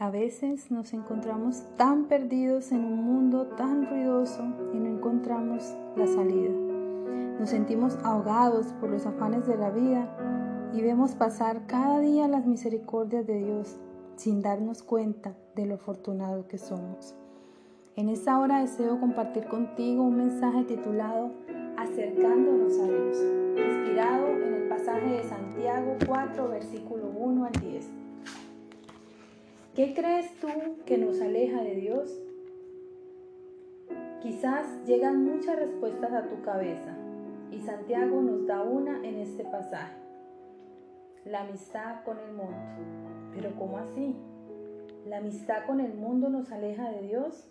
A veces nos encontramos tan perdidos en un mundo tan ruidoso y no encontramos la salida. Nos sentimos ahogados por los afanes de la vida y vemos pasar cada día las misericordias de Dios sin darnos cuenta de lo afortunado que somos. En esta hora deseo compartir contigo un mensaje titulado Acercándonos a Dios, inspirado en el pasaje de Santiago 4, versículo 1 al 10. ¿Qué crees tú que nos aleja de Dios? Quizás llegan muchas respuestas a tu cabeza y Santiago nos da una en este pasaje. La amistad con el mundo. Pero ¿cómo así? ¿La amistad con el mundo nos aleja de Dios?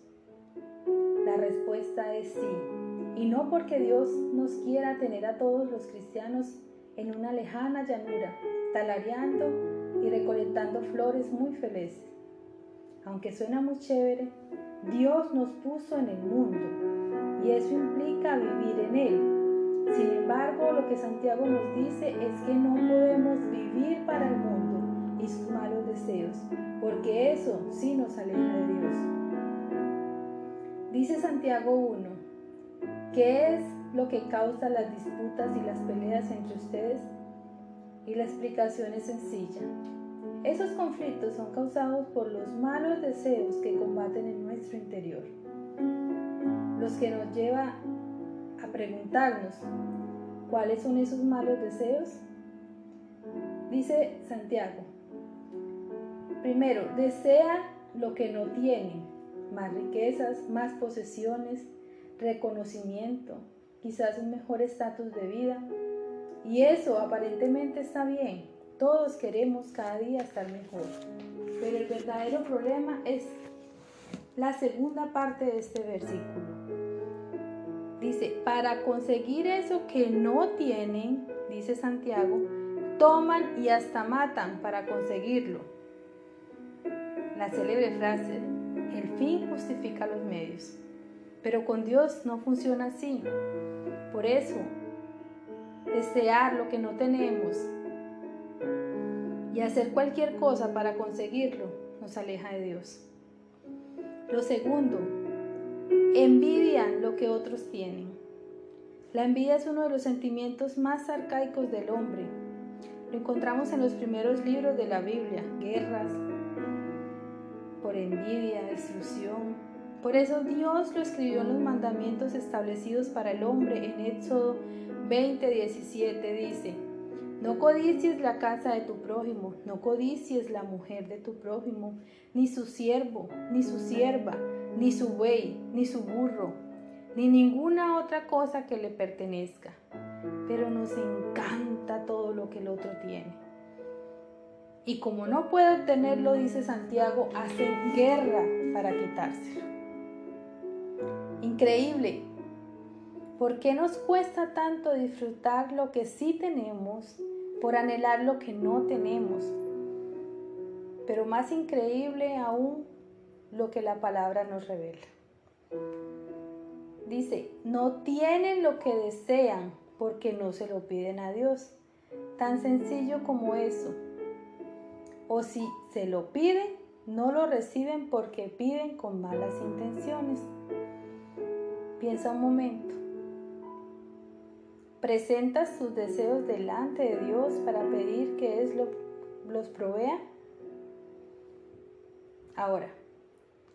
La respuesta es sí. Y no porque Dios nos quiera tener a todos los cristianos en una lejana llanura, talareando y recolectando flores muy felices aunque suena muy chévere, Dios nos puso en el mundo y eso implica vivir en él. Sin embargo, lo que Santiago nos dice es que no podemos vivir para el mundo y sus malos deseos, porque eso sí nos aleja de Dios. Dice Santiago 1, ¿qué es lo que causa las disputas y las peleas entre ustedes? Y la explicación es sencilla esos conflictos son causados por los malos deseos que combaten en nuestro interior, los que nos lleva a preguntarnos, ¿cuáles son esos malos deseos? Dice Santiago, primero, desean lo que no tienen, más riquezas, más posesiones, reconocimiento, quizás un mejor estatus de vida, y eso aparentemente está bien, todos queremos cada día estar mejor, pero el verdadero problema es la segunda parte de este versículo. Dice, para conseguir eso que no tienen, dice Santiago, toman y hasta matan para conseguirlo. La célebre frase, el fin justifica los medios. Pero con Dios no funciona así. Por eso, desear lo que no tenemos y hacer cualquier cosa para conseguirlo nos aleja de Dios. Lo segundo, envidian lo que otros tienen. La envidia es uno de los sentimientos más arcaicos del hombre. Lo encontramos en los primeros libros de la Biblia, guerras, por envidia, destrucción. Por eso Dios lo escribió en los mandamientos establecidos para el hombre en Éxodo 20, 17, dice, no codicies la casa de tu prójimo, no codicies la mujer de tu prójimo, ni su siervo, ni su sierva, ni su buey, ni su burro, ni ninguna otra cosa que le pertenezca. Pero nos encanta todo lo que el otro tiene. Y como no puede obtenerlo, dice Santiago, hacen guerra para quitárselo. Increíble, ¿Por qué nos cuesta tanto disfrutar lo que sí tenemos por anhelar lo que no tenemos? Pero más increíble aún lo que la palabra nos revela. Dice, no tienen lo que desean porque no se lo piden a Dios. Tan sencillo como eso. O si se lo piden, no lo reciben porque piden con malas intenciones. Piensa un momento. ¿Presentas tus deseos delante de Dios para pedir que Él los provea? Ahora,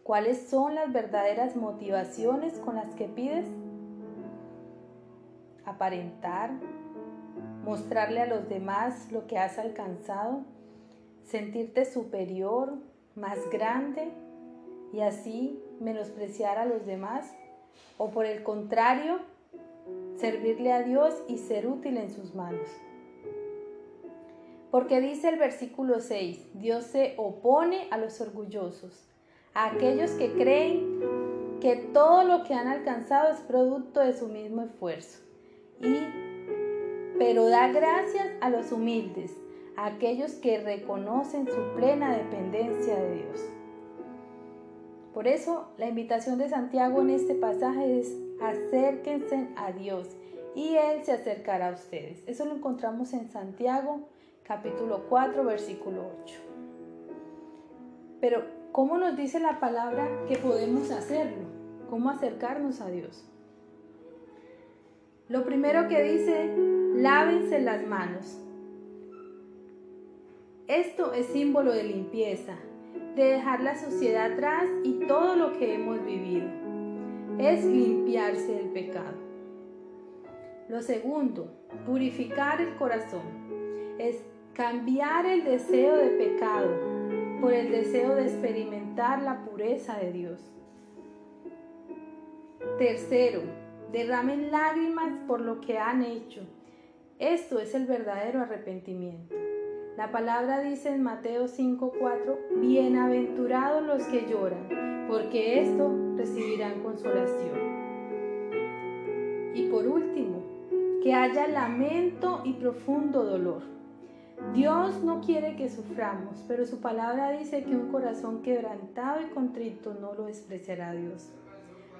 ¿cuáles son las verdaderas motivaciones con las que pides? Aparentar, mostrarle a los demás lo que has alcanzado, sentirte superior, más grande y así menospreciar a los demás, o por el contrario, servirle a Dios y ser útil en sus manos. Porque dice el versículo 6, Dios se opone a los orgullosos, a aquellos que creen que todo lo que han alcanzado es producto de su mismo esfuerzo. Y pero da gracias a los humildes, a aquellos que reconocen su plena dependencia de Dios. Por eso la invitación de Santiago en este pasaje es acérquense a Dios y Él se acercará a ustedes. Eso lo encontramos en Santiago capítulo 4 versículo 8. Pero, ¿cómo nos dice la palabra que podemos hacerlo? ¿Cómo acercarnos a Dios? Lo primero que dice, lávense las manos. Esto es símbolo de limpieza, de dejar la suciedad atrás y todo lo que hemos vivido. Es limpiarse del pecado. Lo segundo, purificar el corazón. Es cambiar el deseo de pecado por el deseo de experimentar la pureza de Dios. Tercero, derramen lágrimas por lo que han hecho. Esto es el verdadero arrepentimiento. La palabra dice en Mateo 5:4, bienaventurados los que lloran, porque esto recibirán consolación. Y por último, que haya lamento y profundo dolor. Dios no quiere que suframos, pero su palabra dice que un corazón quebrantado y contrito no lo despreciará Dios.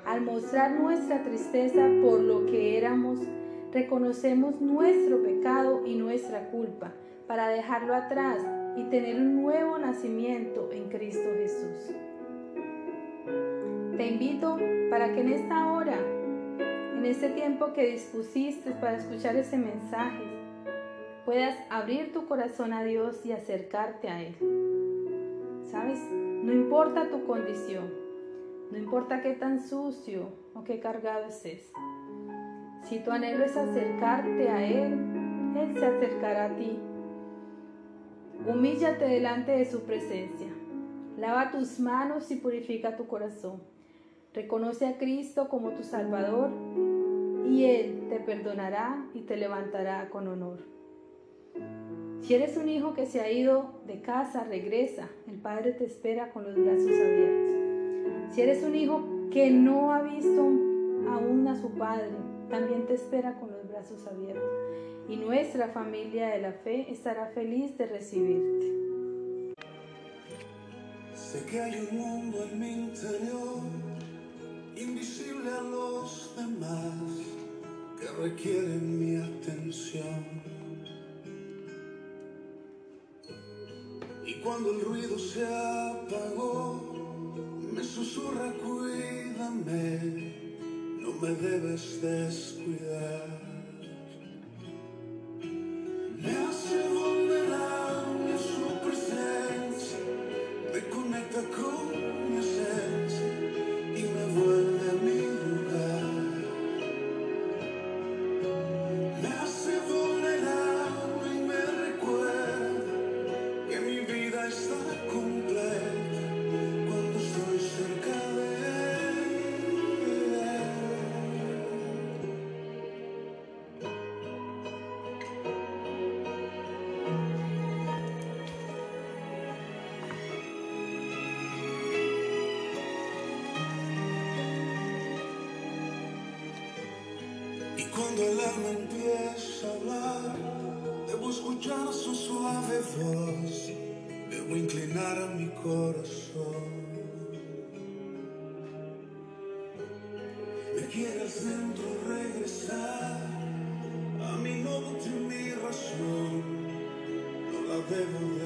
Al mostrar nuestra tristeza por lo que éramos, reconocemos nuestro pecado y nuestra culpa para dejarlo atrás y tener un nuevo nacimiento en Cristo Jesús. Te invito para que en esta hora, en este tiempo que dispusiste para escuchar ese mensaje, puedas abrir tu corazón a Dios y acercarte a Él. ¿Sabes? No importa tu condición, no importa qué tan sucio o qué cargado estés. Si tu anhelo es acercarte a Él, Él se acercará a ti Humíllate delante de su presencia. Lava tus manos y purifica tu corazón. Reconoce a Cristo como tu Salvador y Él te perdonará y te levantará con honor. Si eres un hijo que se ha ido de casa, regresa. El Padre te espera con los brazos abiertos. Si eres un hijo que no ha visto aún a su Padre, también te espera con los brazos abiertos y nuestra familia de la fe estará feliz de recibirte. Sé que hay un mundo en mi interior, invisible a los demás, que requiere mi atención. Y cuando el ruido se apagó, me susurra, cuídame, no me debes descuidar. Cuando el alma empieza a hablar, debo escuchar su suave voz, debo inclinar a mi corazón. Me quiere al centro regresar, a mi norte y mi razón, no la debo de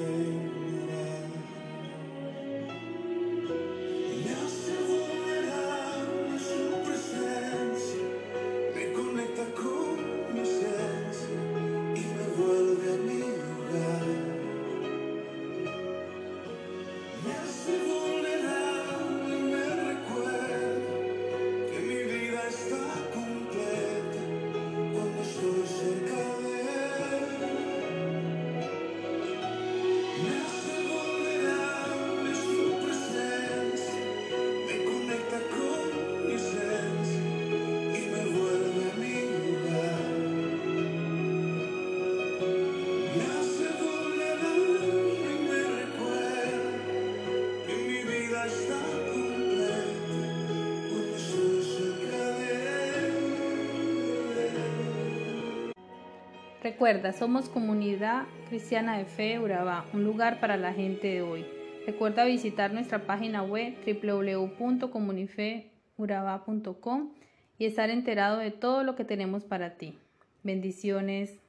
Recuerda, somos comunidad cristiana de fe Urabá, un lugar para la gente de hoy. Recuerda visitar nuestra página web www.comunifeurabá.com y estar enterado de todo lo que tenemos para ti. Bendiciones.